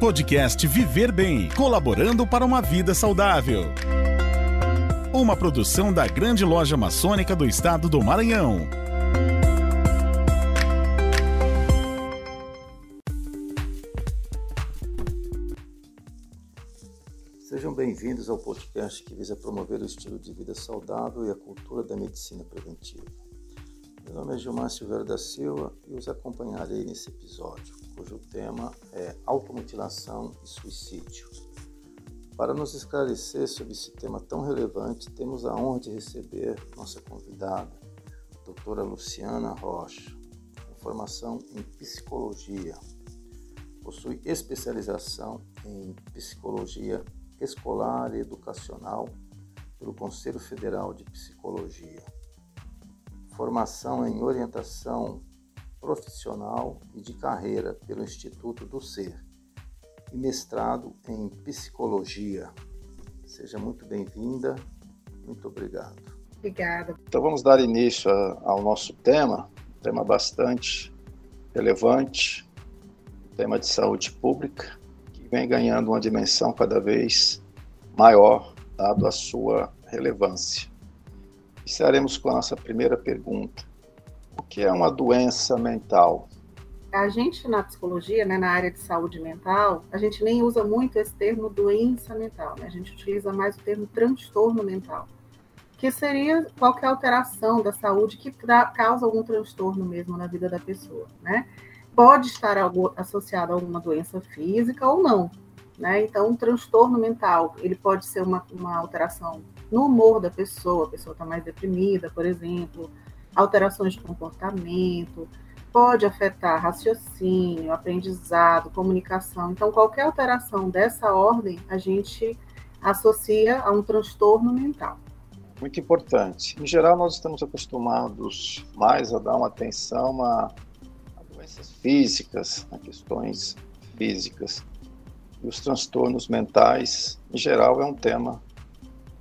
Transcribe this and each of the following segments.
Podcast Viver Bem, colaborando para uma vida saudável. Uma produção da Grande Loja Maçônica do Estado do Maranhão. Sejam bem-vindos ao podcast que visa promover o estilo de vida saudável e a cultura da medicina preventiva. Meu nome é Gilmar Silveira da Silva e os acompanharei nesse episódio, cujo tema é automutilação e suicídio. Para nos esclarecer sobre esse tema tão relevante, temos a honra de receber nossa convidada, doutora Luciana Rocha, com formação em psicologia. Possui especialização em psicologia escolar e educacional pelo Conselho Federal de Psicologia formação em orientação profissional e de carreira pelo Instituto do Ser e mestrado em psicologia. Seja muito bem-vinda, muito obrigado. Obrigada. Então vamos dar início ao nosso tema, um tema bastante relevante, tema de saúde pública, que vem ganhando uma dimensão cada vez maior, dado a sua relevância. Iniciaremos com a nossa primeira pergunta. O que é uma doença mental? A gente na psicologia, né, na área de saúde mental, a gente nem usa muito esse termo doença mental, né? a gente utiliza mais o termo transtorno mental, que seria qualquer alteração da saúde que causa algum transtorno mesmo na vida da pessoa, né? Pode estar algo associado a alguma doença física ou não, né? Então, um transtorno mental, ele pode ser uma, uma alteração no humor da pessoa, a pessoa está mais deprimida, por exemplo, alterações de comportamento, pode afetar raciocínio, aprendizado, comunicação. Então, qualquer alteração dessa ordem, a gente associa a um transtorno mental. Muito importante. Em geral, nós estamos acostumados mais a dar uma atenção a, a doenças físicas, a questões físicas. E os transtornos mentais, em geral, é um tema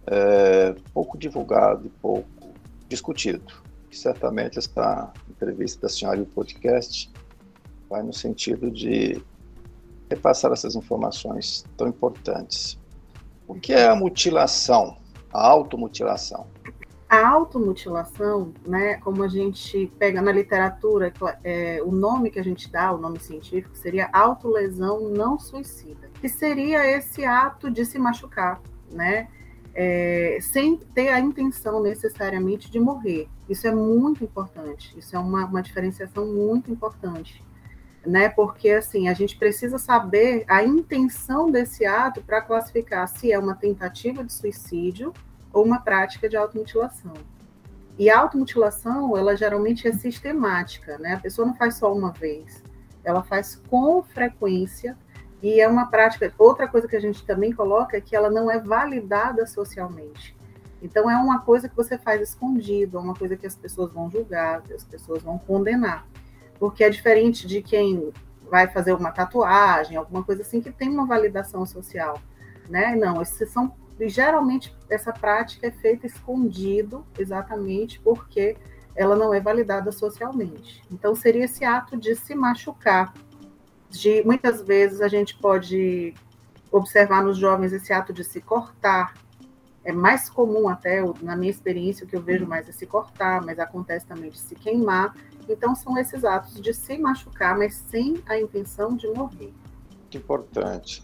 é, pouco divulgado e pouco discutido. E certamente esta entrevista da senhora e o podcast vai no sentido de repassar essas informações tão importantes. O que é a mutilação, a automutilação? A automutilação, né, como a gente pega na literatura, é, o nome que a gente dá, o nome científico, seria autolesão não suicida, que seria esse ato de se machucar, né? É, sem ter a intenção necessariamente de morrer. Isso é muito importante, isso é uma, uma diferenciação muito importante, né? Porque assim a gente precisa saber a intenção desse ato para classificar se é uma tentativa de suicídio ou uma prática de automutilação. E a automutilação, ela geralmente é sistemática, né? A pessoa não faz só uma vez, ela faz com frequência e é uma prática. Outra coisa que a gente também coloca é que ela não é validada socialmente. Então, é uma coisa que você faz escondido, é uma coisa que as pessoas vão julgar, que as pessoas vão condenar. Porque é diferente de quem vai fazer uma tatuagem, alguma coisa assim, que tem uma validação social. Né? Não, esses são. Geralmente, essa prática é feita escondido, exatamente porque ela não é validada socialmente. Então, seria esse ato de se machucar, de muitas vezes a gente pode observar nos jovens esse ato de se cortar. É mais comum até, na minha experiência, o que eu vejo mais é se cortar, mas acontece também de se queimar. Então são esses atos de se machucar, mas sem a intenção de morrer. Muito importante.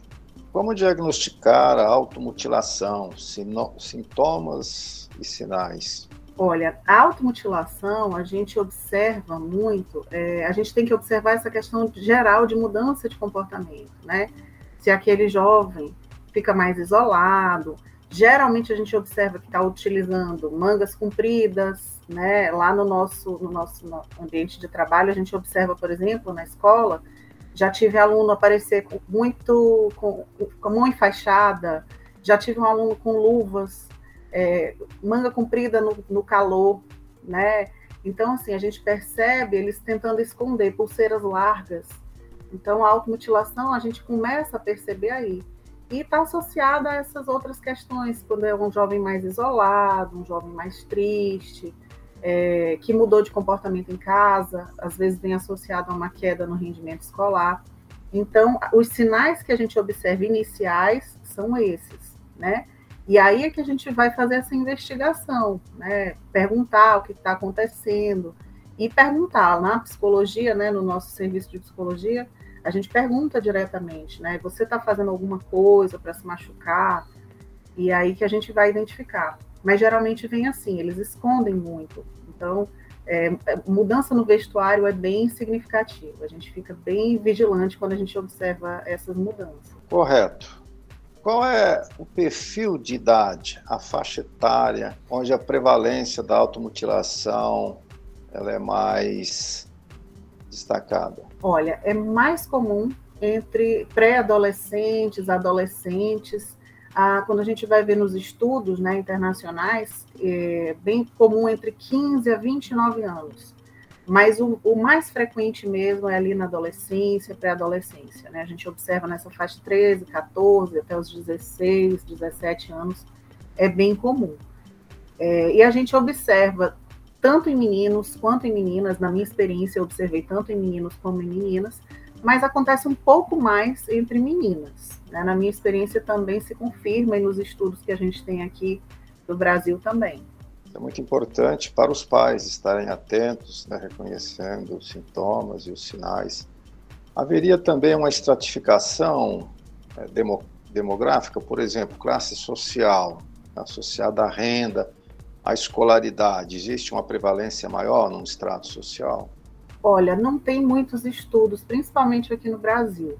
Como diagnosticar a automutilação? Sintomas e sinais? Olha, a automutilação, a gente observa muito, é, a gente tem que observar essa questão geral de mudança de comportamento, né? Se aquele jovem fica mais isolado, geralmente a gente observa que está utilizando mangas compridas, né? Lá no nosso, no nosso ambiente de trabalho, a gente observa, por exemplo, na escola, já tive aluno aparecer com muito, com, com mão enfaixada, já tive um aluno com luvas, é, manga comprida no, no calor, né? Então, assim, a gente percebe eles tentando esconder pulseiras largas. Então, a automutilação a gente começa a perceber aí. E está associada a essas outras questões, quando é um jovem mais isolado, um jovem mais triste, é, que mudou de comportamento em casa, às vezes vem associado a uma queda no rendimento escolar. Então, os sinais que a gente observa iniciais são esses, né? E aí é que a gente vai fazer essa investigação, né? Perguntar o que está acontecendo e perguntar na psicologia, né? No nosso serviço de psicologia, a gente pergunta diretamente, né? Você está fazendo alguma coisa para se machucar? E aí que a gente vai identificar. Mas geralmente vem assim, eles escondem muito. Então, é, mudança no vestuário é bem significativa. A gente fica bem vigilante quando a gente observa essas mudanças. Correto. Qual é o perfil de idade, a faixa etária, onde a prevalência da automutilação ela é mais destacada? Olha, é mais comum entre pré-adolescentes, adolescentes. Ah, quando a gente vai ver nos estudos né, internacionais, é bem comum entre 15 a 29 anos. Mas o, o, mais frequente mesmo é ali na adolescência, pré-adolescência, né? A gente observa nessa faixa 13, 14, até os 16, 17 anos, é bem comum. É, e a gente observa tanto em meninos quanto em meninas, na minha experiência eu observei tanto em meninos como em meninas, mas acontece um pouco mais entre meninas. Né? Na minha experiência também se confirma e nos estudos que a gente tem aqui do Brasil também é muito importante para os pais estarem atentos, né, reconhecendo os sintomas e os sinais. Haveria também uma estratificação é, demo, demográfica, por exemplo, classe social, associada à renda, à escolaridade. Existe uma prevalência maior num estrato social? Olha, não tem muitos estudos, principalmente aqui no Brasil.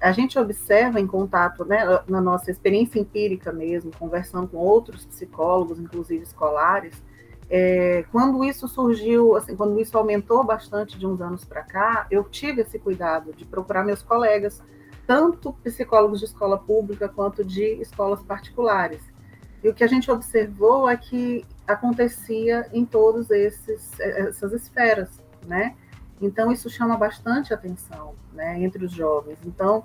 A gente observa em contato, né, na nossa experiência empírica mesmo, conversando com outros psicólogos, inclusive escolares, é, quando isso surgiu, assim, quando isso aumentou bastante de uns anos para cá, eu tive esse cuidado de procurar meus colegas, tanto psicólogos de escola pública quanto de escolas particulares. E o que a gente observou é que acontecia em todas essas esferas, né? Então, isso chama bastante atenção né, entre os jovens. Então,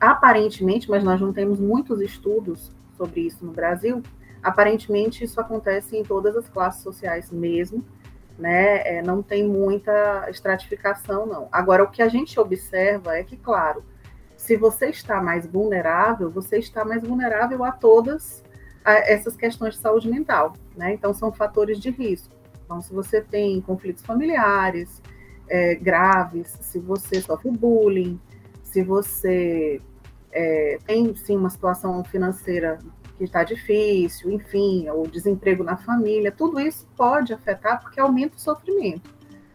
aparentemente, mas nós não temos muitos estudos sobre isso no Brasil, aparentemente isso acontece em todas as classes sociais mesmo, né? É, não tem muita estratificação, não. Agora, o que a gente observa é que, claro, se você está mais vulnerável, você está mais vulnerável a todas essas questões de saúde mental, né? Então, são fatores de risco. Então, se você tem conflitos familiares, é, graves, se você sofre bullying, se você é, tem sim uma situação financeira que está difícil, enfim, ou desemprego na família, tudo isso pode afetar porque aumenta o sofrimento.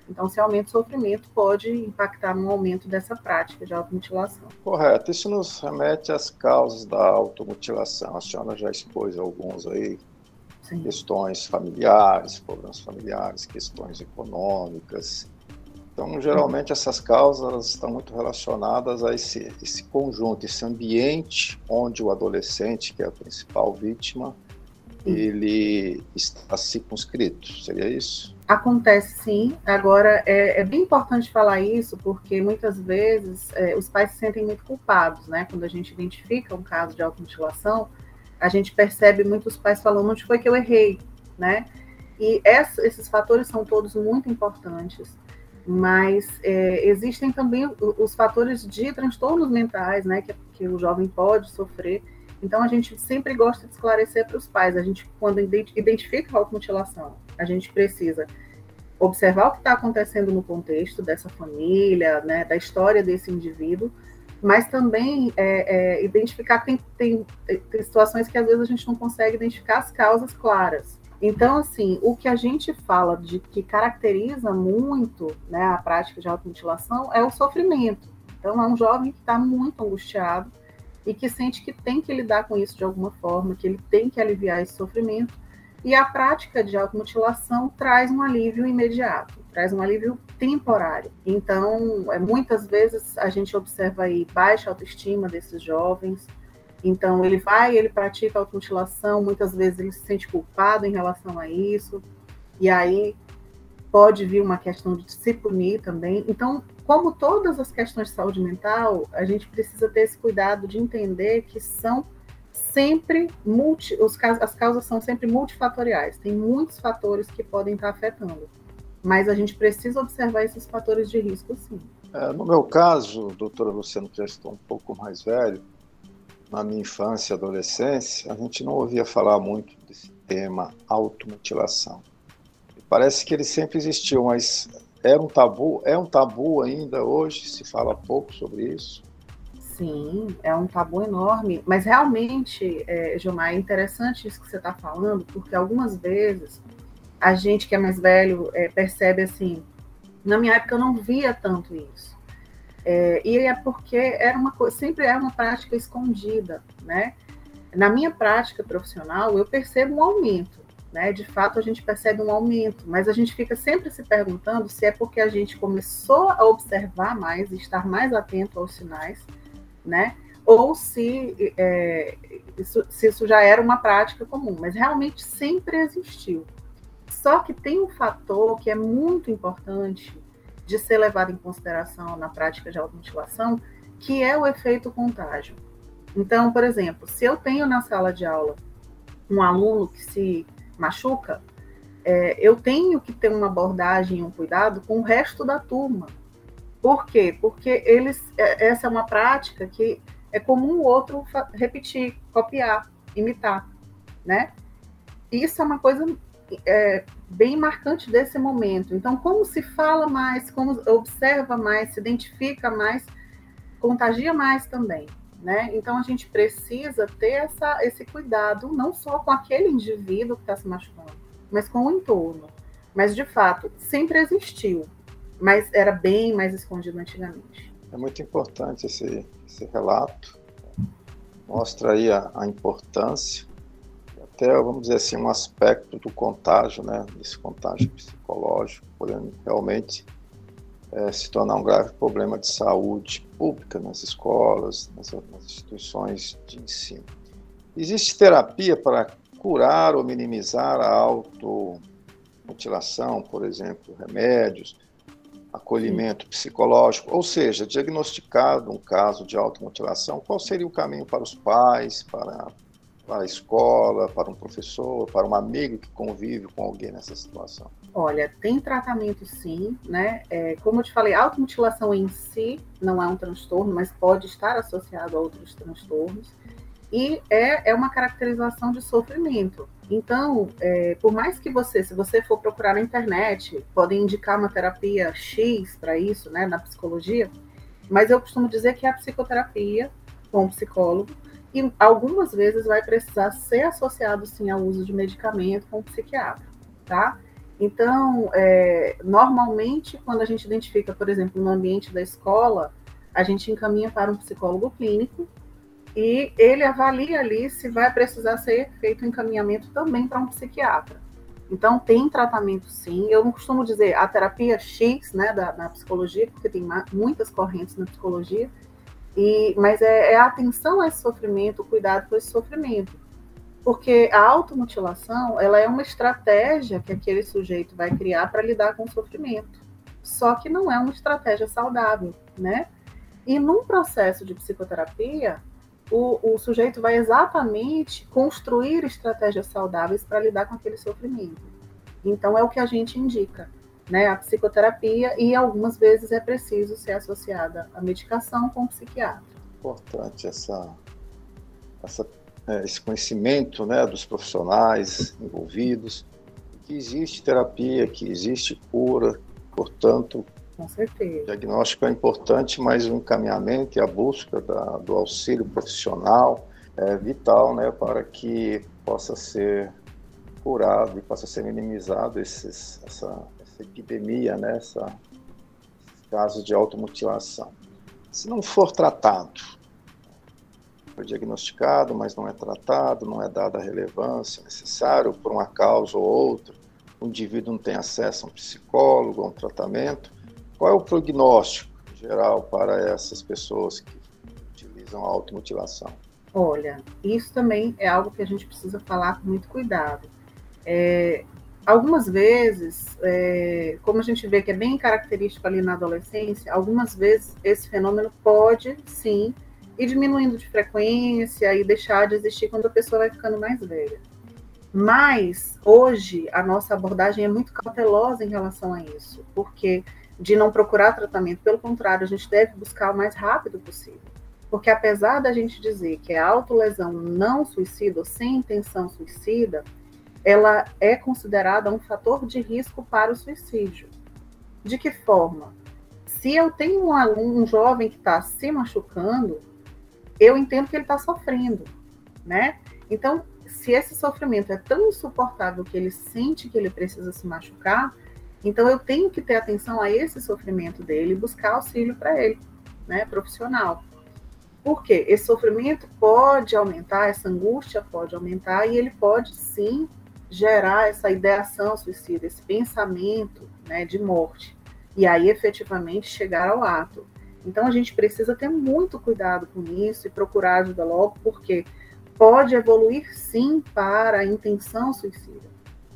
Então, se aumenta o sofrimento, pode impactar no aumento dessa prática de automutilação. Correto. Isso nos remete às causas da automutilação. A senhora já expôs alguns aí. Sim. Questões familiares, problemas familiares, questões econômicas, então, geralmente, essas causas estão muito relacionadas a esse, esse conjunto, esse ambiente onde o adolescente, que é a principal vítima, ele está circunscrito. Seria isso? Acontece sim. Agora, é, é bem importante falar isso, porque muitas vezes é, os pais se sentem muito culpados, né? Quando a gente identifica um caso de automutilação, a gente percebe muitos pais falando onde foi que eu errei, né? E essa, esses fatores são todos muito importantes mas é, existem também os fatores de transtornos mentais, né, que, que, o jovem pode sofrer. Então a gente sempre gosta de esclarecer para os pais. A gente, quando identifica a automutilação, a gente precisa observar o que está acontecendo no contexto dessa família, né, da história desse indivíduo, mas também é, é, identificar tem, tem, tem situações que às vezes a gente não consegue identificar as causas claras. Então, assim, o que a gente fala de que caracteriza muito né, a prática de automutilação é o sofrimento. Então, é um jovem que está muito angustiado e que sente que tem que lidar com isso de alguma forma, que ele tem que aliviar esse sofrimento. E a prática de automutilação traz um alívio imediato, traz um alívio temporário. Então, é, muitas vezes a gente observa aí baixa autoestima desses jovens, então, ele vai, ele pratica automutilação, muitas vezes ele se sente culpado em relação a isso, e aí pode vir uma questão de se punir também. Então, como todas as questões de saúde mental, a gente precisa ter esse cuidado de entender que são sempre multi, os, as causas são sempre multifatoriais, tem muitos fatores que podem estar afetando, mas a gente precisa observar esses fatores de risco sim. É, no meu caso, doutora Luciano, que já estou um pouco mais velho, na minha infância e adolescência, a gente não ouvia falar muito desse tema automutilação. Parece que ele sempre existiu, mas era um tabu, é um tabu ainda hoje, se fala pouco sobre isso. Sim, é um tabu enorme, mas realmente, é, Gilmar, é interessante isso que você está falando, porque algumas vezes a gente que é mais velho é, percebe assim, na minha época eu não via tanto isso. É, e é porque era uma sempre é uma prática escondida, né? Na minha prática profissional, eu percebo um aumento, né? De fato, a gente percebe um aumento, mas a gente fica sempre se perguntando se é porque a gente começou a observar mais estar mais atento aos sinais, né? Ou se, é, isso, se isso já era uma prática comum, mas realmente sempre existiu. Só que tem um fator que é muito importante de ser levado em consideração na prática de automutilação, que é o efeito contágio. Então, por exemplo, se eu tenho na sala de aula um aluno que se machuca, é, eu tenho que ter uma abordagem, um cuidado com o resto da turma. Por quê? Porque eles, é, essa é uma prática que é comum o outro repetir, copiar, imitar, né? Isso é uma coisa é, bem marcante desse momento. Então, como se fala mais, como observa mais, se identifica mais, contagia mais também. Né? Então, a gente precisa ter essa, esse cuidado, não só com aquele indivíduo que está se machucando, mas com o entorno. Mas, de fato, sempre existiu, mas era bem mais escondido antigamente. É muito importante esse, esse relato, mostra aí a, a importância até, vamos dizer assim, um aspecto do contágio, né, desse contágio psicológico, podendo realmente é, se tornar um grave problema de saúde pública nas escolas, nas, nas instituições de ensino. Existe terapia para curar ou minimizar a automutilação, por exemplo, remédios, acolhimento psicológico, ou seja, diagnosticado um caso de automutilação, qual seria o caminho para os pais, para para a escola, para um professor, para um amigo que convive com alguém nessa situação? Olha, tem tratamento sim, né? É, como eu te falei, a automutilação em si não é um transtorno, mas pode estar associado a outros transtornos. E é, é uma caracterização de sofrimento. Então, é, por mais que você, se você for procurar na internet, podem indicar uma terapia X para isso, né, na psicologia, mas eu costumo dizer que é a psicoterapia com o psicólogo e algumas vezes vai precisar ser associado sim ao uso de medicamento com o psiquiatra, tá? Então, é, normalmente, quando a gente identifica, por exemplo, no ambiente da escola, a gente encaminha para um psicólogo clínico e ele avalia ali se vai precisar ser feito encaminhamento também para um psiquiatra. Então, tem tratamento sim. Eu não costumo dizer a terapia X, né, da, na psicologia, porque tem muitas correntes na psicologia, e, mas é, é a atenção a esse sofrimento, o cuidado com esse sofrimento. Porque a automutilação, ela é uma estratégia que aquele sujeito vai criar para lidar com o sofrimento. Só que não é uma estratégia saudável, né? E num processo de psicoterapia, o, o sujeito vai exatamente construir estratégias saudáveis para lidar com aquele sofrimento. Então, é o que a gente indica né, a psicoterapia e algumas vezes é preciso ser associada a medicação com o psiquiatra. Importante essa, essa é, esse conhecimento né, dos profissionais envolvidos, que existe terapia, que existe cura, portanto, com certeza. O diagnóstico é importante, mas o encaminhamento e a busca da, do auxílio profissional é vital né, para que possa ser curado e possa ser minimizado esses, essa, essa epidemia, né, essa, casos de automutilação. Se não for tratado, foi diagnosticado, mas não é tratado, não é dada a relevância necessária por uma causa ou outra, o indivíduo não tem acesso a um psicólogo, a um tratamento, qual é o prognóstico geral para essas pessoas que utilizam a automutilação? Olha, isso também é algo que a gente precisa falar com muito cuidado. É, algumas vezes, é, como a gente vê que é bem característico ali na adolescência, algumas vezes esse fenômeno pode sim ir diminuindo de frequência e deixar de existir quando a pessoa vai ficando mais velha. Mas hoje a nossa abordagem é muito cautelosa em relação a isso, porque de não procurar tratamento. Pelo contrário, a gente deve buscar o mais rápido possível. Porque apesar da gente dizer que é autolesão não suicida ou sem intenção suicida, ela é considerada um fator de risco para o suicídio. De que forma? Se eu tenho um aluno, um jovem que está se machucando, eu entendo que ele está sofrendo, né? Então, se esse sofrimento é tão insuportável que ele sente que ele precisa se machucar, então eu tenho que ter atenção a esse sofrimento dele e buscar auxílio para ele, né, profissional. Porque esse sofrimento pode aumentar, essa angústia pode aumentar e ele pode sim gerar essa ideação suicida, esse pensamento né, de morte. E aí efetivamente chegar ao ato. Então a gente precisa ter muito cuidado com isso e procurar ajuda logo, porque pode evoluir sim para a intenção suicida,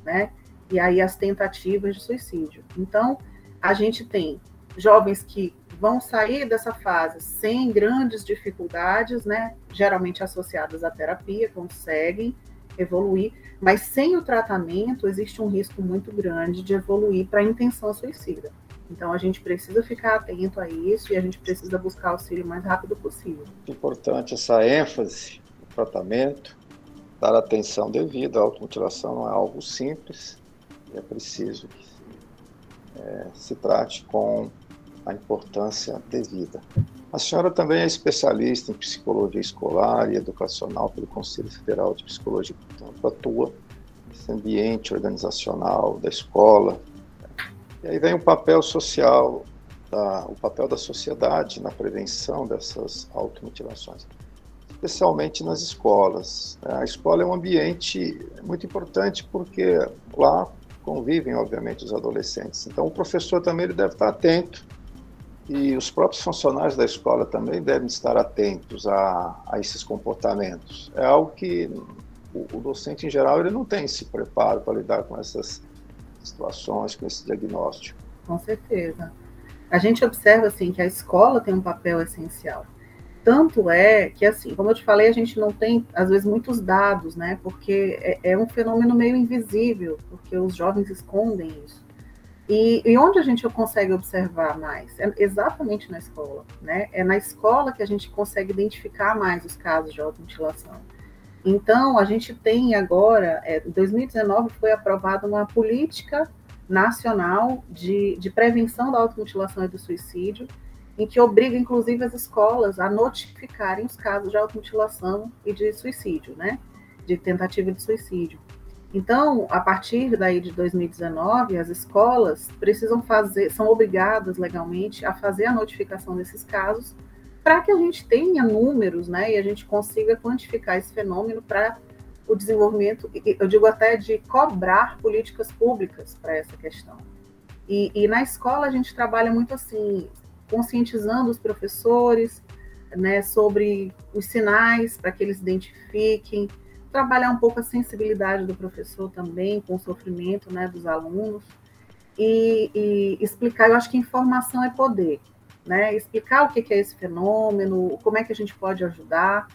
né? E aí as tentativas de suicídio. Então, a gente tem jovens que vão sair dessa fase sem grandes dificuldades, né? Geralmente associadas à terapia, conseguem evoluir, mas sem o tratamento existe um risco muito grande de evoluir para a intenção suicida. Então a gente precisa ficar atento a isso e a gente precisa buscar auxílio o mais rápido possível. Importante essa ênfase no tratamento, dar atenção devida. A automutilação não é algo simples é preciso que é, se trate com a importância devida. A senhora também é especialista em psicologia escolar e educacional pelo Conselho Federal de Psicologia, portanto, atua nesse ambiente organizacional da escola. E aí vem o papel social, da, o papel da sociedade na prevenção dessas automutilações, especialmente nas escolas. A escola é um ambiente muito importante porque lá convivem, obviamente, os adolescentes. Então, o professor também ele deve estar atento e os próprios funcionários da escola também devem estar atentos a, a esses comportamentos. É algo que o, o, docente, em geral, ele não tem esse preparo para lidar com essas situações, com esse diagnóstico. Com certeza. A gente observa, assim, que a escola tem um papel essencial. Tanto é que, assim, como eu te falei, a gente não tem, às vezes, muitos dados, né? Porque é, é um fenômeno meio invisível, porque os jovens escondem isso. E, e, onde a gente consegue observar mais? É exatamente na escola, né? É na escola que a gente consegue identificar mais os casos de automutilação. Então, a gente tem agora, é, em 2019 foi aprovada uma política nacional de, de prevenção da automutilação e do suicídio, em que obriga, inclusive, as escolas a notificarem os casos de automutilação e de suicídio, né? De tentativa de suicídio. Então, a partir daí de 2019, as escolas precisam fazer, são obrigadas legalmente a fazer a notificação desses casos para que a gente tenha números, né, e a gente consiga quantificar esse fenômeno para o desenvolvimento, eu digo até de cobrar políticas públicas para essa questão. E, e, na escola a gente trabalha muito assim, conscientizando os professores, né, sobre os sinais para que eles identifiquem, trabalhar um pouco a sensibilidade do professor também com o sofrimento né, dos alunos e, e, explicar, eu acho que informação é poder, né? Explicar o que é esse fenômeno, como é que a gente pode ajudar.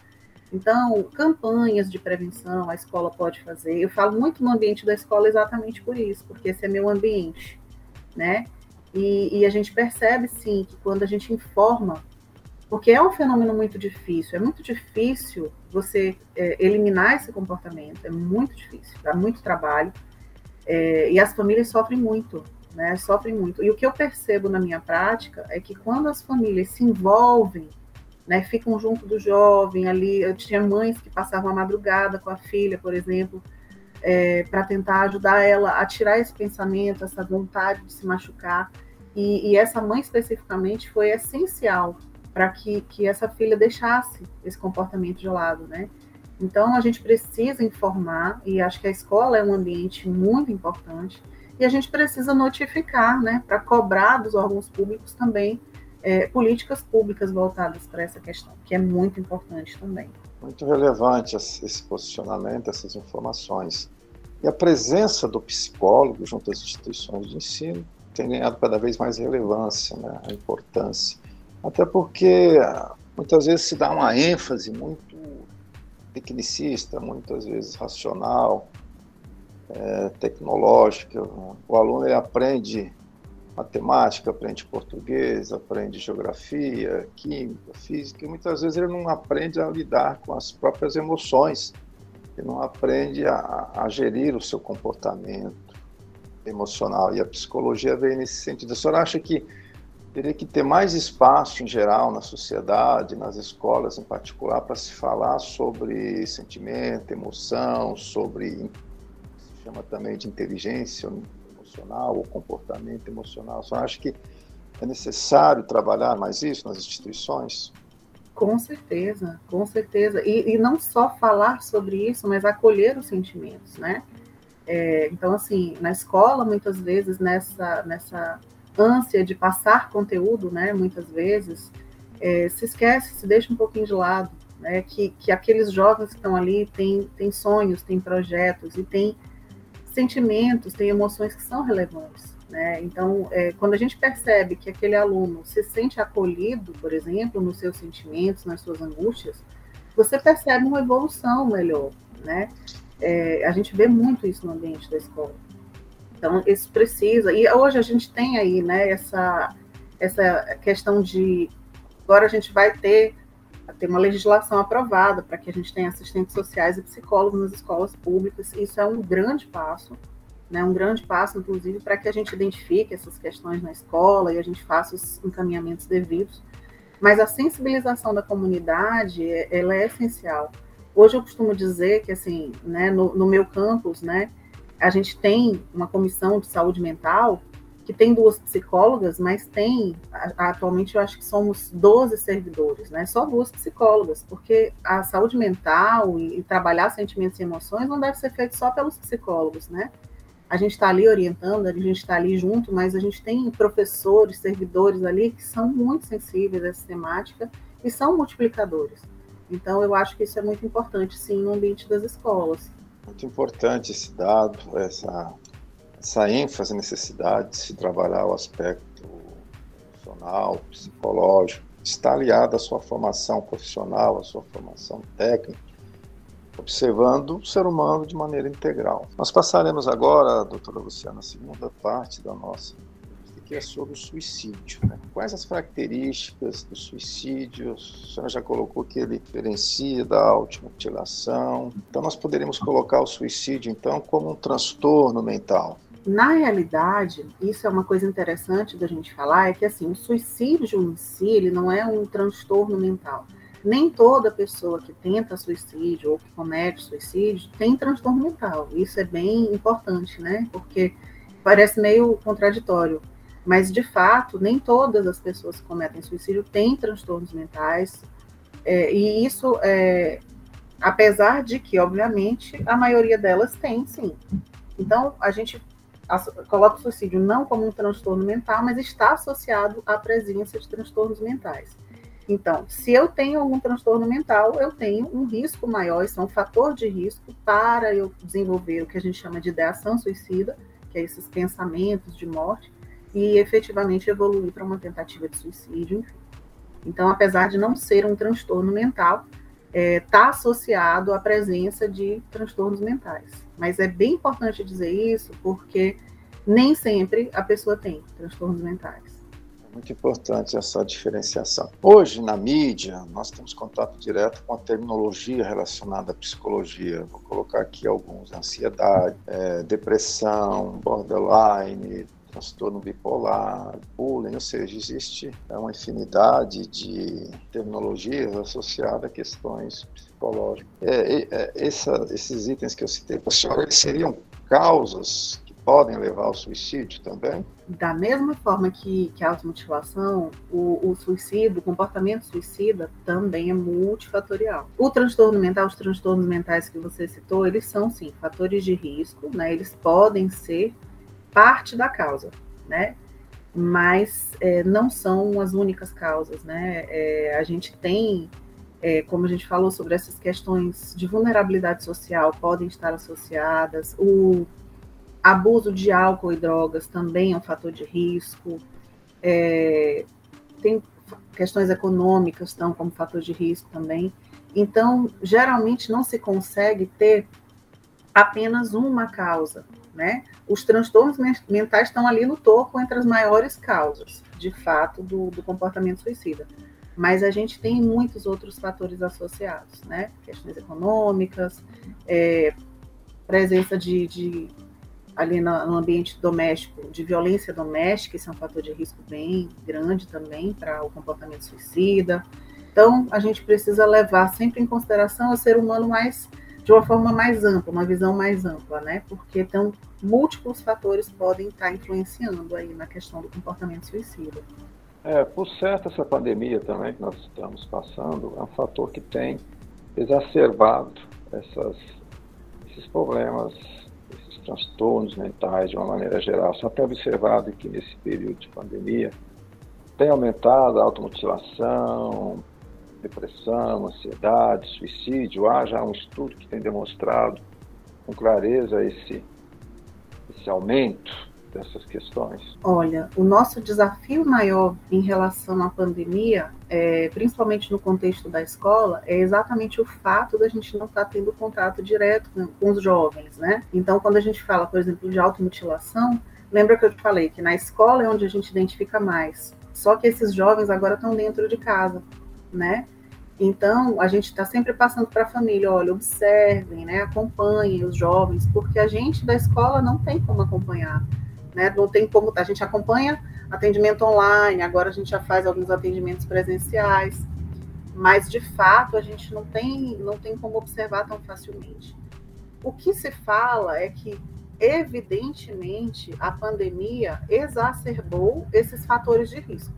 Então, campanhas de prevenção a escola pode fazer. Eu falo muito no ambiente da escola exatamente por isso, porque esse é meu ambiente, né? E, e a gente percebe, sim, que quando a gente informa porque é um fenômeno muito difícil, é muito difícil você é, eliminar esse comportamento, é muito difícil, dá muito trabalho, é, e as famílias sofrem muito, né, sofrem muito. E o que eu percebo na minha prática é que quando as famílias se envolvem, né, ficam junto do jovem ali, eu tinha mães que passavam a madrugada com a filha, por exemplo, é, para tentar ajudar ela a tirar esse pensamento, essa vontade de se machucar, e, e essa mãe especificamente foi essencial para que, que essa filha deixasse esse comportamento de lado, né? Então a gente precisa informar e acho que a escola é um ambiente muito importante e a gente precisa notificar, né, para cobrar dos órgãos públicos também é, políticas públicas voltadas para essa questão, que é muito importante também. Muito relevante esse posicionamento, essas informações. E a presença do psicólogo junto às instituições de ensino tem ganhado cada vez mais relevância, né, a importância. Até porque muitas vezes se dá uma ênfase muito tecnicista, muitas vezes racional, é, tecnológica. O aluno ele aprende matemática, aprende português, aprende geografia, química, física, e muitas vezes ele não aprende a lidar com as próprias emoções, ele não aprende a, a gerir o seu comportamento emocional. E a psicologia vem nesse sentido. A senhora acha que teria que ter mais espaço em geral na sociedade, nas escolas em particular, para se falar sobre sentimento, emoção, sobre se chama também de inteligência emocional ou comportamento emocional. Só acho que é necessário trabalhar mais isso nas instituições. Com certeza, com certeza. E, e não só falar sobre isso, mas acolher os sentimentos, né? É, então, assim, na escola, muitas vezes, nessa, nessa ânsia de passar conteúdo, né, muitas vezes, é, se esquece, se deixa um pouquinho de lado, né, que, que aqueles jovens que estão ali têm, têm sonhos, têm projetos e têm sentimentos, têm emoções que são relevantes. Né? Então, é, quando a gente percebe que aquele aluno se sente acolhido, por exemplo, nos seus sentimentos, nas suas angústias, você percebe uma evolução melhor. Né? É, a gente vê muito isso no ambiente da escola. Então, isso precisa. E hoje a gente tem aí, né, essa, essa questão de. Agora a gente vai ter, ter uma legislação aprovada para que a gente tenha assistentes sociais e psicólogos nas escolas públicas. Isso é um grande passo, né, um grande passo, inclusive, para que a gente identifique essas questões na escola e a gente faça os encaminhamentos devidos. Mas a sensibilização da comunidade, ela é essencial. Hoje eu costumo dizer que, assim, né, no, no meu campus, né, a gente tem uma comissão de saúde mental que tem duas psicólogas, mas tem, atualmente eu acho que somos 12 servidores, né? Só duas psicólogas, porque a saúde mental e, e trabalhar sentimentos e emoções não deve ser feito só pelos psicólogos, né? A gente está ali orientando, a gente está ali junto, mas a gente tem professores, servidores ali que são muito sensíveis a essa temática e são multiplicadores. Então, eu acho que isso é muito importante, sim, no ambiente das escolas. Muito importante esse dado, essa, essa ênfase, necessidade de se trabalhar o aspecto emocional, psicológico, está aliado à sua formação profissional, à sua formação técnica, observando o ser humano de maneira integral. Nós passaremos agora, doutora Luciana, a segunda parte da nossa que é sobre o suicídio. Né? Quais as características do suicídio? A senhora já colocou que ele diferencia da automutilação. Então, nós poderíamos colocar o suicídio, então, como um transtorno mental. Na realidade, isso é uma coisa interessante da gente falar, é que assim, o suicídio em si, ele não é um transtorno mental. Nem toda pessoa que tenta suicídio ou que comete suicídio tem transtorno mental. Isso é bem importante, né? Porque parece meio contraditório. Mas, de fato, nem todas as pessoas que cometem suicídio têm transtornos mentais, é, e isso, é, apesar de que, obviamente, a maioria delas tem, sim. Então, a gente coloca o suicídio não como um transtorno mental, mas está associado à presença de transtornos mentais. Então, se eu tenho algum transtorno mental, eu tenho um risco maior, isso é um fator de risco para eu desenvolver o que a gente chama de ideação suicida, que é esses pensamentos de morte, e efetivamente evoluir para uma tentativa de suicídio, enfim. Então, apesar de não ser um transtorno mental, está é, tá associado à presença de transtornos mentais. Mas é bem importante dizer isso, porque nem sempre a pessoa tem transtornos mentais. É muito importante essa diferenciação. Hoje, na mídia, nós temos contato direto com a terminologia relacionada à psicologia. Vou colocar aqui alguns: ansiedade, é, depressão, borderline, transtorno bipolar, bullying, ou seja, existe uma infinidade de terminologias associadas a questões psicológicas. É, é, essa, esses itens que eu citei para a senhora, eles seriam causas que podem levar ao suicídio também? Da mesma forma que, que a automutilação, o, o suicídio, o comportamento suicida também é multifatorial. O transtorno mental, os transtornos mentais que você citou, eles são sim fatores de risco, né? Eles podem ser parte da causa, né? Mas é, não são as únicas causas, né? É, a gente tem, é, como a gente falou sobre essas questões de vulnerabilidade social, podem estar associadas. O abuso de álcool e drogas também é um fator de risco. É, tem questões econômicas estão como fator de risco também. Então, geralmente não se consegue ter apenas uma causa, né? Os transtornos mentais estão ali no topo entre as maiores causas, de fato, do, do comportamento suicida. Mas a gente tem muitos outros fatores associados, né? Questões econômicas, é, presença de, de ali no, no, ambiente doméstico, de violência doméstica, isso é um fator de risco bem grande também para o comportamento suicida. Então, a gente precisa levar sempre em consideração o ser humano mais de uma forma mais ampla, uma visão mais ampla, né? Porque então múltiplos fatores podem estar influenciando aí na questão do comportamento suicida. É, por certo, essa pandemia também que nós estamos passando é um fator que tem exacerbado essas, esses problemas, esses transtornos mentais de uma maneira geral. Só tem observado que nesse período de pandemia tem aumentado a automutilação, depressão, ansiedade, suicídio. Há já um estudo que tem demonstrado com clareza esse, esse aumento dessas questões? Olha, o nosso desafio maior em relação à pandemia, é, principalmente no contexto da escola, é exatamente o fato da gente não estar tá tendo contato direto com, com os jovens, né? Então, quando a gente fala, por exemplo, de automutilação, lembra que eu te falei que na escola é onde a gente identifica mais. Só que esses jovens agora estão dentro de casa, né? Então, a gente está sempre passando para a família, olha, observem, né, acompanhem os jovens, porque a gente da escola não tem como acompanhar, né, não tem como, a gente acompanha atendimento online, agora a gente já faz alguns atendimentos presenciais, mas de fato a gente não tem, não tem como observar tão facilmente. O que se fala é que, evidentemente, a pandemia exacerbou esses fatores de risco,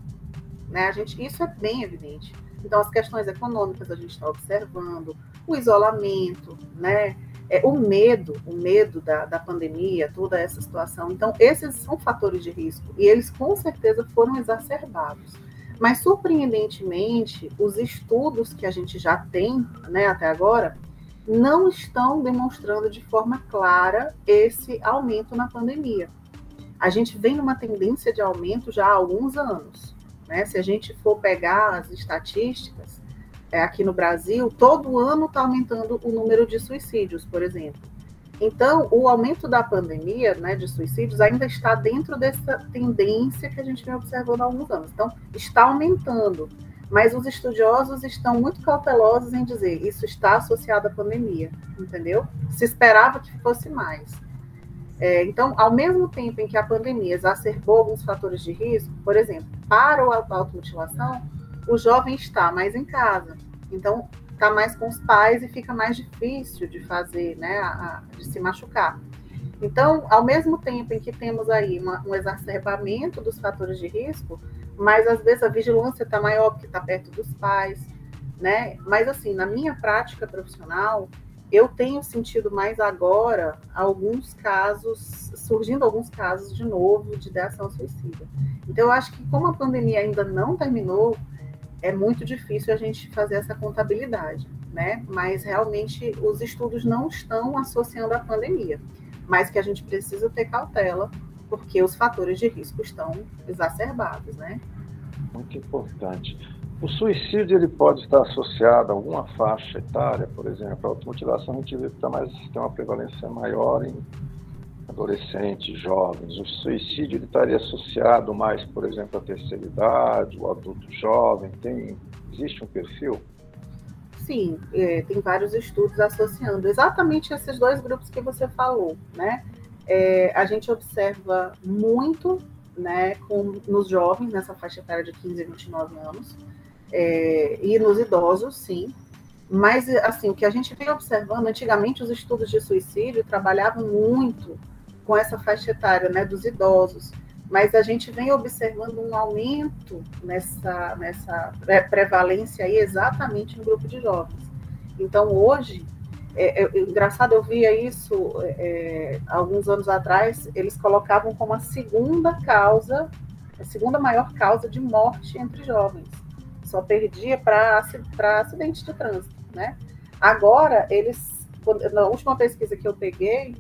né, a gente, isso é bem evidente, então, as questões econômicas a gente está observando, o isolamento, né? É, o medo, o medo da, da pandemia, toda essa situação. Então, esses são fatores de risco e eles com certeza foram exacerbados. Mas, surpreendentemente, os estudos que a gente já tem né, até agora não estão demonstrando de forma clara esse aumento na pandemia. A gente vem numa tendência de aumento já há alguns anos. Né? Se a gente for pegar as estatísticas, é, aqui no Brasil, todo ano está aumentando o número de suicídios, por exemplo. Então, o aumento da pandemia né, de suicídios ainda está dentro dessa tendência que a gente vem observando há alguns anos. Então, está aumentando, mas os estudiosos estão muito cautelosos em dizer isso está associado à pandemia, entendeu? Se esperava que fosse mais. É, então, ao mesmo tempo em que a pandemia exacerbou alguns fatores de risco, por exemplo, para a automutilação, o jovem está mais em casa, então está mais com os pais e fica mais difícil de fazer, né, a, de se machucar. Então, ao mesmo tempo em que temos aí uma, um exacerbamento dos fatores de risco, mas às vezes a vigilância está maior porque está perto dos pais, né? Mas assim, na minha prática profissional, eu tenho sentido mais agora alguns casos, surgindo alguns casos de novo de ideação suicida. Então, eu acho que como a pandemia ainda não terminou, é muito difícil a gente fazer essa contabilidade, né? Mas realmente os estudos não estão associando a pandemia, mas que a gente precisa ter cautela, porque os fatores de risco estão exacerbados, né? Muito importante. O suicídio ele pode estar associado a alguma faixa etária, por exemplo, a automutilação a gente vê que mais, tem uma prevalência maior em adolescentes, jovens. O suicídio ele estaria associado mais, por exemplo, à terceira idade, o adulto jovem. Tem, existe um perfil? Sim, é, tem vários estudos associando exatamente esses dois grupos que você falou, né? É, a gente observa muito né, com, nos jovens, nessa faixa etária de 15 a 29 anos, é, e nos idosos, sim. Mas, assim, o que a gente vem observando, antigamente os estudos de suicídio trabalhavam muito com essa faixa etária, né, dos idosos, mas a gente vem observando um aumento nessa, nessa prevalência aí exatamente no grupo de jovens. Então, hoje, é, é, engraçado, eu via isso é, alguns anos atrás, eles colocavam como a segunda causa, a segunda maior causa de morte entre jovens só perdia para acidente de trânsito, né? Agora, eles, na última pesquisa que eu peguei,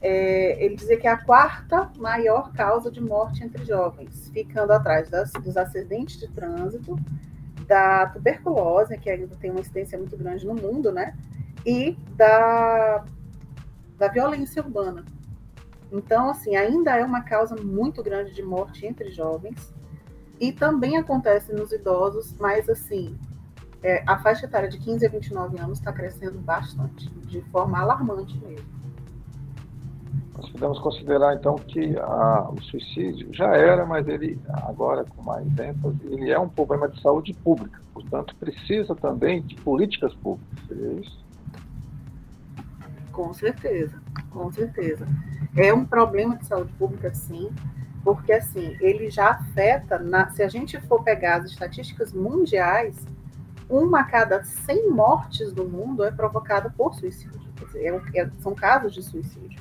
é, ele dizia que é a quarta maior causa de morte entre jovens, ficando atrás das, dos acidentes de trânsito, da tuberculose, que ainda tem uma incidência muito grande no mundo, né? E da, da violência urbana. Então, assim, ainda é uma causa muito grande de morte entre jovens e também acontece nos idosos, mas assim, é, a faixa etária de 15 a 29 anos está crescendo bastante, de forma alarmante mesmo. Nós podemos considerar então que a, o suicídio já era, mas ele agora com mais ênfase, ele é um problema de saúde pública, portanto precisa também de políticas públicas, seria isso? Com certeza, com certeza. É um problema de saúde pública, sim, porque assim, ele já afeta, na, se a gente for pegar as estatísticas mundiais, uma a cada 100 mortes do mundo é provocada por suicídio. É, é, são casos de suicídio.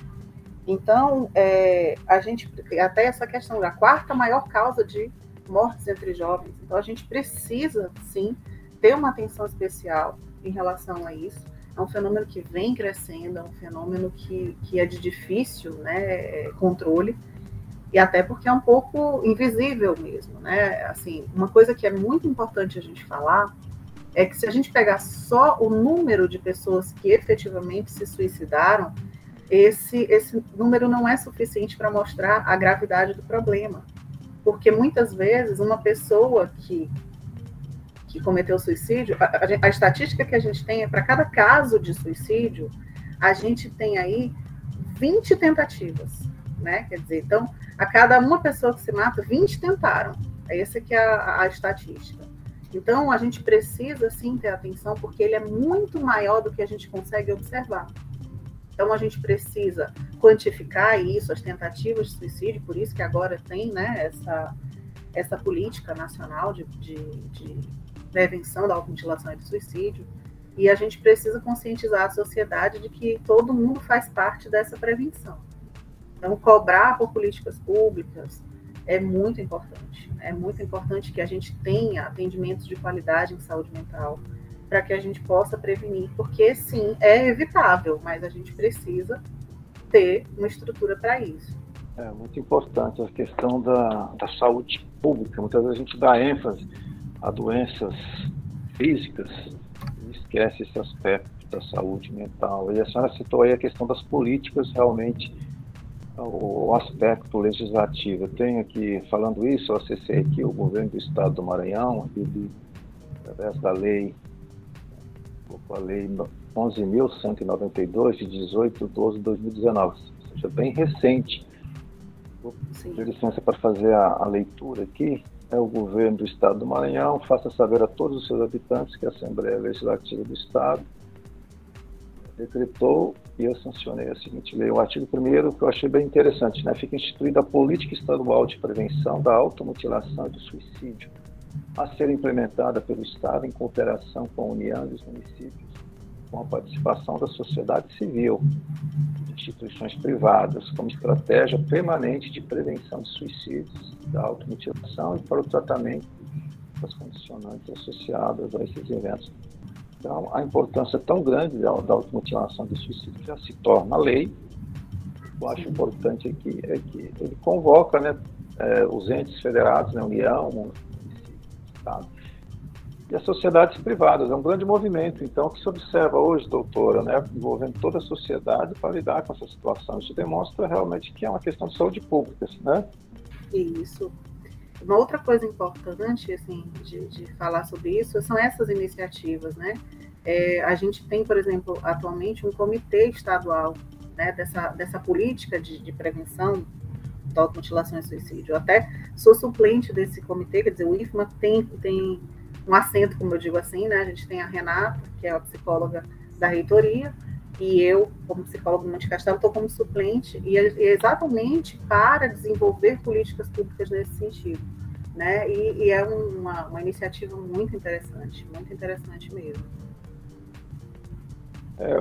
Então, é, a gente, até essa questão da quarta maior causa de mortes entre jovens. Então, a gente precisa, sim, ter uma atenção especial em relação a isso. É um fenômeno que vem crescendo, é um fenômeno que, que é de difícil né, controle, e até porque é um pouco invisível mesmo. Né? Assim, uma coisa que é muito importante a gente falar é que se a gente pegar só o número de pessoas que efetivamente se suicidaram, esse, esse número não é suficiente para mostrar a gravidade do problema. Porque muitas vezes uma pessoa que, que cometeu suicídio, a, a, a estatística que a gente tem é para cada caso de suicídio, a gente tem aí 20 tentativas, né? Quer dizer, então, a cada uma pessoa que se mata, 20 tentaram. Essa que é a, a estatística. Então, a gente precisa sim ter atenção, porque ele é muito maior do que a gente consegue observar. Então, a gente precisa quantificar isso, as tentativas de suicídio, por isso que agora tem né, essa, essa política nacional de, de, de prevenção da automutilação e do suicídio. E a gente precisa conscientizar a sociedade de que todo mundo faz parte dessa prevenção. Então, cobrar por políticas públicas é muito importante. É muito importante que a gente tenha atendimentos de qualidade em saúde mental, para que a gente possa prevenir, porque sim, é evitável, mas a gente precisa ter uma estrutura para isso. É muito importante a questão da, da saúde pública. Muitas vezes a gente dá ênfase a doenças físicas e esquece esse aspecto da saúde mental. E a senhora citou aí a questão das políticas realmente o aspecto legislativo. Eu tenho aqui, falando isso, eu acessei aqui o governo do estado do Maranhão, ele, através da lei a Lei 11.192, de 18 de 12 de 2019, ou seja, bem recente. Vou pedir licença para fazer a, a leitura aqui. É o governo do Estado do Maranhão, faça saber a todos os seus habitantes que a Assembleia Legislativa do Estado decretou e eu sancionei a seguinte lei. O artigo 1 que eu achei bem interessante, né? Fica instituída a política estadual de prevenção da automutilação e do suicídio a ser implementada pelo Estado em cooperação com a União e os municípios, com a participação da sociedade civil, instituições privadas, como estratégia permanente de prevenção de suicídios, da automutilação e para o tratamento das condicionantes associadas a esses eventos. Então, a importância tão grande da, da automutilação e suicídio já se torna lei. Eu acho importante aqui é que ele convoca né, é, os entes federados, né, União, Estado. E as sociedades privadas, é um grande movimento, então, que se observa hoje, doutora, né, envolvendo toda a sociedade para lidar com essa situação. Isso demonstra realmente que é uma questão de saúde pública, né? Isso. Uma outra coisa importante, assim, de, de falar sobre isso são essas iniciativas, né? É, a gente tem, por exemplo, atualmente um comitê estadual né, dessa, dessa política de, de prevenção da automutilação e suicídio. Eu até sou suplente desse comitê, quer dizer, o IFMA tem, tem um assento, como eu digo assim, né? A gente tem a Renata, que é a psicóloga da reitoria, e eu, como psicóloga do Monte Castelo, estou como suplente, e é exatamente para desenvolver políticas públicas nesse sentido. Né? E, e é uma, uma iniciativa muito interessante, muito interessante mesmo. É,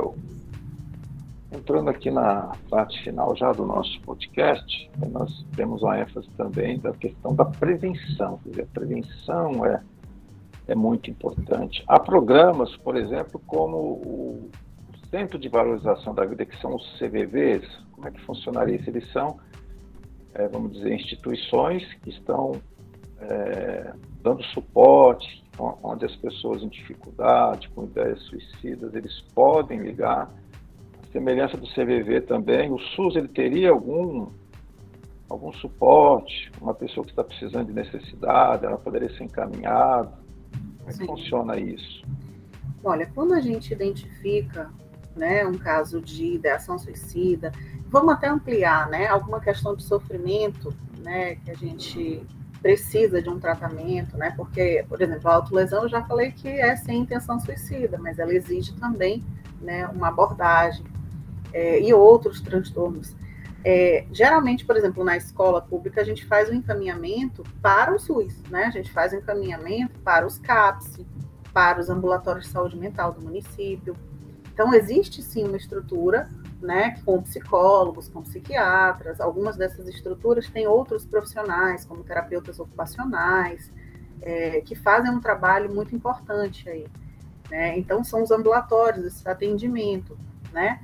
Entrando aqui na parte final já do nosso podcast, nós temos uma ênfase também da questão da prevenção. Quer dizer, a prevenção é, é muito importante. Há programas, por exemplo, como o Centro de Valorização da Vida, que são os CVVs. Como é que funcionaria isso? Eles são, é, vamos dizer, instituições que estão é, dando suporte, onde as pessoas em dificuldade, com ideias suicidas, eles podem ligar semelhança do CVV também, o SUS ele teria algum algum suporte, uma pessoa que está precisando de necessidade, ela poderia ser encaminhada. Como é que funciona isso? Olha, quando a gente identifica né, um caso de ideação suicida, vamos até ampliar, né, alguma questão de sofrimento, né, que a gente precisa de um tratamento, né, porque, por exemplo, a autolesão eu já falei que é sem intenção suicida, mas ela exige também, né, uma abordagem é, e outros transtornos. É, geralmente, por exemplo, na escola pública, a gente faz o um encaminhamento para o SUS, né? A gente faz o um encaminhamento para os CAPS, para os ambulatórios de saúde mental do município. Então, existe sim uma estrutura, né, com psicólogos, com psiquiatras. Algumas dessas estruturas têm outros profissionais, como terapeutas ocupacionais, é, que fazem um trabalho muito importante aí. Né? Então, são os ambulatórios, esse atendimento, né?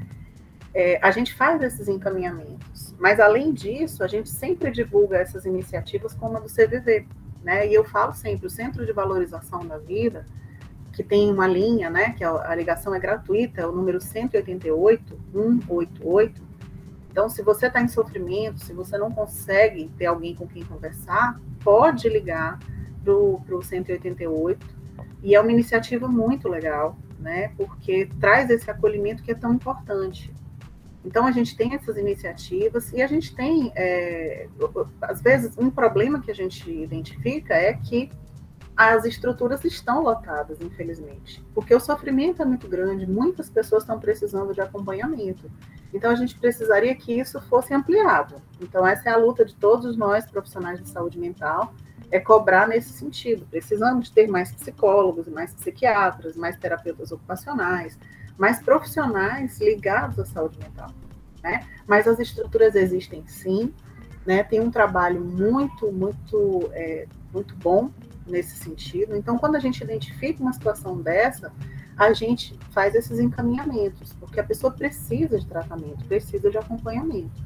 É, a gente faz esses encaminhamentos, mas além disso, a gente sempre divulga essas iniciativas como a do CVV, né? E eu falo sempre, o Centro de Valorização da Vida, que tem uma linha, né, que a, a ligação é gratuita, é o número 188 188. Então, se você está em sofrimento, se você não consegue ter alguém com quem conversar, pode ligar para o 188. E é uma iniciativa muito legal, né, porque traz esse acolhimento que é tão importante. Então, a gente tem essas iniciativas e a gente tem, é, às vezes, um problema que a gente identifica é que as estruturas estão lotadas, infelizmente, porque o sofrimento é muito grande, muitas pessoas estão precisando de acompanhamento. Então, a gente precisaria que isso fosse ampliado. Então, essa é a luta de todos nós, profissionais de saúde mental, é cobrar nesse sentido. Precisamos ter mais psicólogos, mais psiquiatras, mais terapeutas ocupacionais, mais profissionais ligados à saúde mental. Né? Mas as estruturas existem sim, né? tem um trabalho muito, muito, é, muito bom nesse sentido. Então, quando a gente identifica uma situação dessa, a gente faz esses encaminhamentos, porque a pessoa precisa de tratamento, precisa de acompanhamento.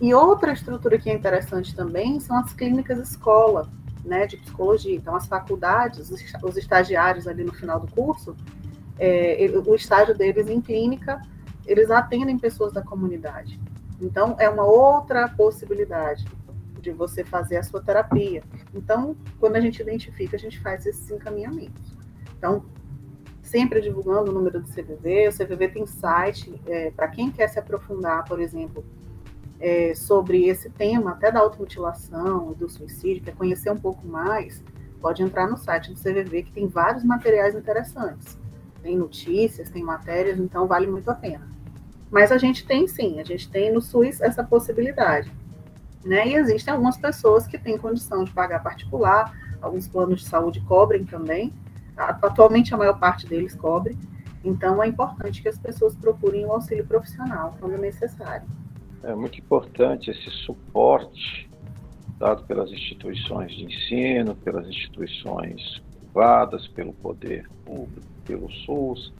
E outra estrutura que é interessante também são as clínicas escola, né, de psicologia. Então, as faculdades, os estagiários ali no final do curso, é, o estágio deles em clínica, eles atendem pessoas da comunidade. Então, é uma outra possibilidade de você fazer a sua terapia. Então, quando a gente identifica, a gente faz esses encaminhamentos. Então, sempre divulgando o número do CVV. O CVV tem site é, para quem quer se aprofundar, por exemplo, é, sobre esse tema, até da automutilação, do suicídio, quer conhecer um pouco mais, pode entrar no site do CVV, que tem vários materiais interessantes. Tem notícias, tem matérias, então vale muito a pena. Mas a gente tem sim, a gente tem no SUS essa possibilidade. Né? E existem algumas pessoas que têm condição de pagar particular, alguns planos de saúde cobrem também. Atualmente a maior parte deles cobre. Então é importante que as pessoas procurem o auxílio profissional quando necessário. É muito importante esse suporte dado pelas instituições de ensino, pelas instituições privadas, pelo poder público, pelo SUS,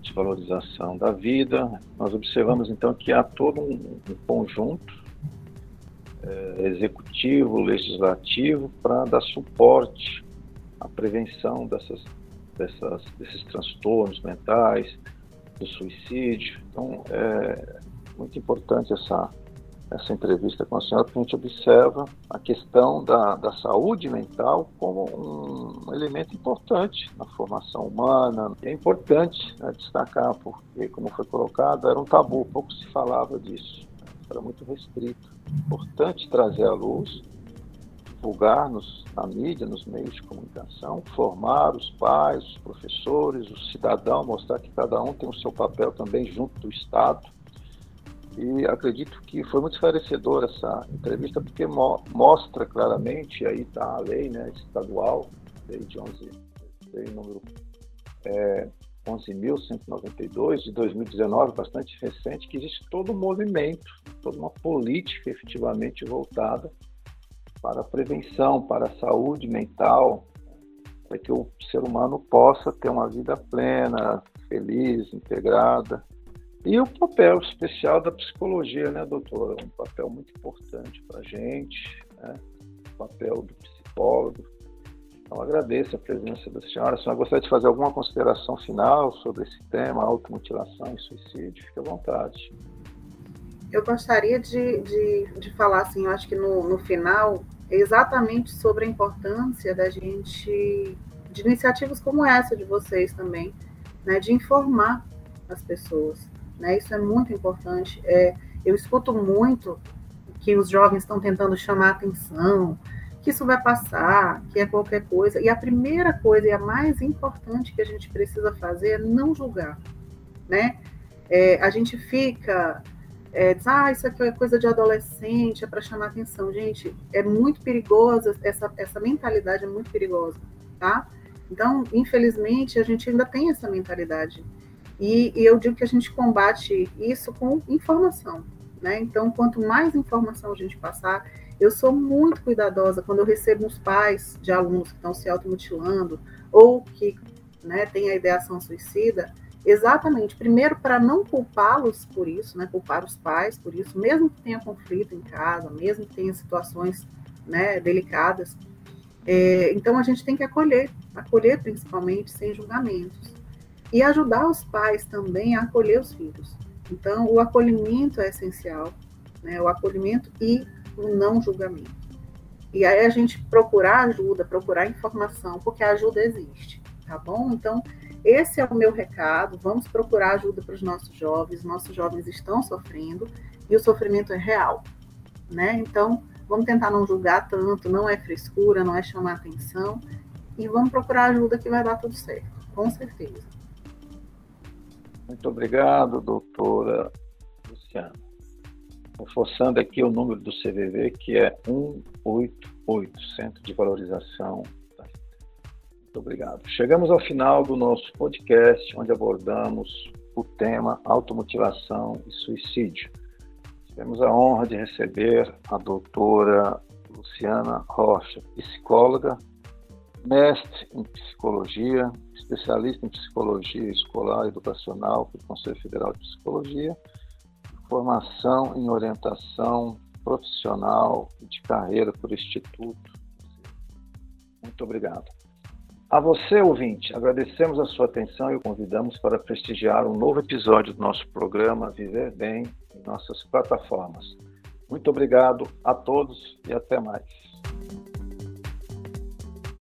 de valorização da vida. Nós observamos então que há todo um, um conjunto eh, executivo, legislativo, para dar suporte à prevenção dessas, dessas, desses transtornos mentais, do suicídio. Então, é muito importante essa, essa entrevista com a senhora, porque a gente observa a questão da, da saúde mental como um, um elemento importante na formação humana. É importante né, destacar, porque, como foi colocado, era um tabu, pouco se falava disso, era muito restrito importante trazer à luz, divulgar-nos na mídia, nos meios de comunicação, formar os pais, os professores, o cidadão, mostrar que cada um tem o seu papel também junto do Estado. E acredito que foi muito esclarecedora essa entrevista, porque mo mostra claramente, aí está a lei né, estadual, lei de 11, lei número é, 11.192 de 2019, bastante recente, que existe todo um movimento, toda uma política efetivamente voltada para a prevenção, para a saúde mental, para que o ser humano possa ter uma vida plena, feliz, integrada. E o papel especial da psicologia, né, doutora? Um papel muito importante para a gente, né? o papel do psicólogo, Então, agradeço a presença da senhora. A senhora gostaria de fazer alguma consideração final sobre esse tema, automutilação e suicídio? Fique à vontade. Eu gostaria de, de, de falar, assim, eu acho que no, no final, exatamente sobre a importância da gente, de iniciativas como essa de vocês também, né, de informar as pessoas. Né? Isso é muito importante. É, eu escuto muito que os jovens estão tentando chamar atenção, que isso vai passar, que é qualquer coisa. E a primeira coisa e a mais importante que a gente precisa fazer é não julgar, né? É, a gente fica, é, diz, ah, isso aqui é coisa de adolescente, é para chamar atenção. Gente, é muito perigosa, essa, essa mentalidade é muito perigosa, tá? Então, infelizmente, a gente ainda tem essa mentalidade. E, e eu digo que a gente combate isso com informação, né? Então, quanto mais informação a gente passar, eu sou muito cuidadosa quando eu recebo os pais de alunos que estão se automutilando ou que né, têm a ideação suicida, exatamente, primeiro para não culpá-los por isso, né, culpar os pais por isso, mesmo que tenha conflito em casa, mesmo que tenha situações né, delicadas. É, então a gente tem que acolher, acolher principalmente sem julgamentos e ajudar os pais também a acolher os filhos. Então o acolhimento é essencial, né, o acolhimento e o não julgamento. E aí a gente procurar ajuda, procurar informação, porque a ajuda existe, tá bom? Então, esse é o meu recado. Vamos procurar ajuda para os nossos jovens. Nossos jovens estão sofrendo e o sofrimento é real, né? Então, vamos tentar não julgar tanto, não é frescura, não é chamar atenção e vamos procurar ajuda que vai dar tudo certo, com certeza. Muito obrigado, doutora Luciana reforçando aqui o número do CVV, que é 188, Centro de Valorização da Vida. Muito obrigado. Chegamos ao final do nosso podcast, onde abordamos o tema automutilação e suicídio. Tivemos a honra de receber a doutora Luciana Rocha, psicóloga, mestre em psicologia, especialista em psicologia escolar e educacional pelo Conselho Federal de Psicologia, formação em orientação profissional de carreira por Instituto. Muito obrigado. A você, ouvinte, agradecemos a sua atenção e o convidamos para prestigiar um novo episódio do nosso programa Viver Bem em nossas plataformas. Muito obrigado a todos e até mais.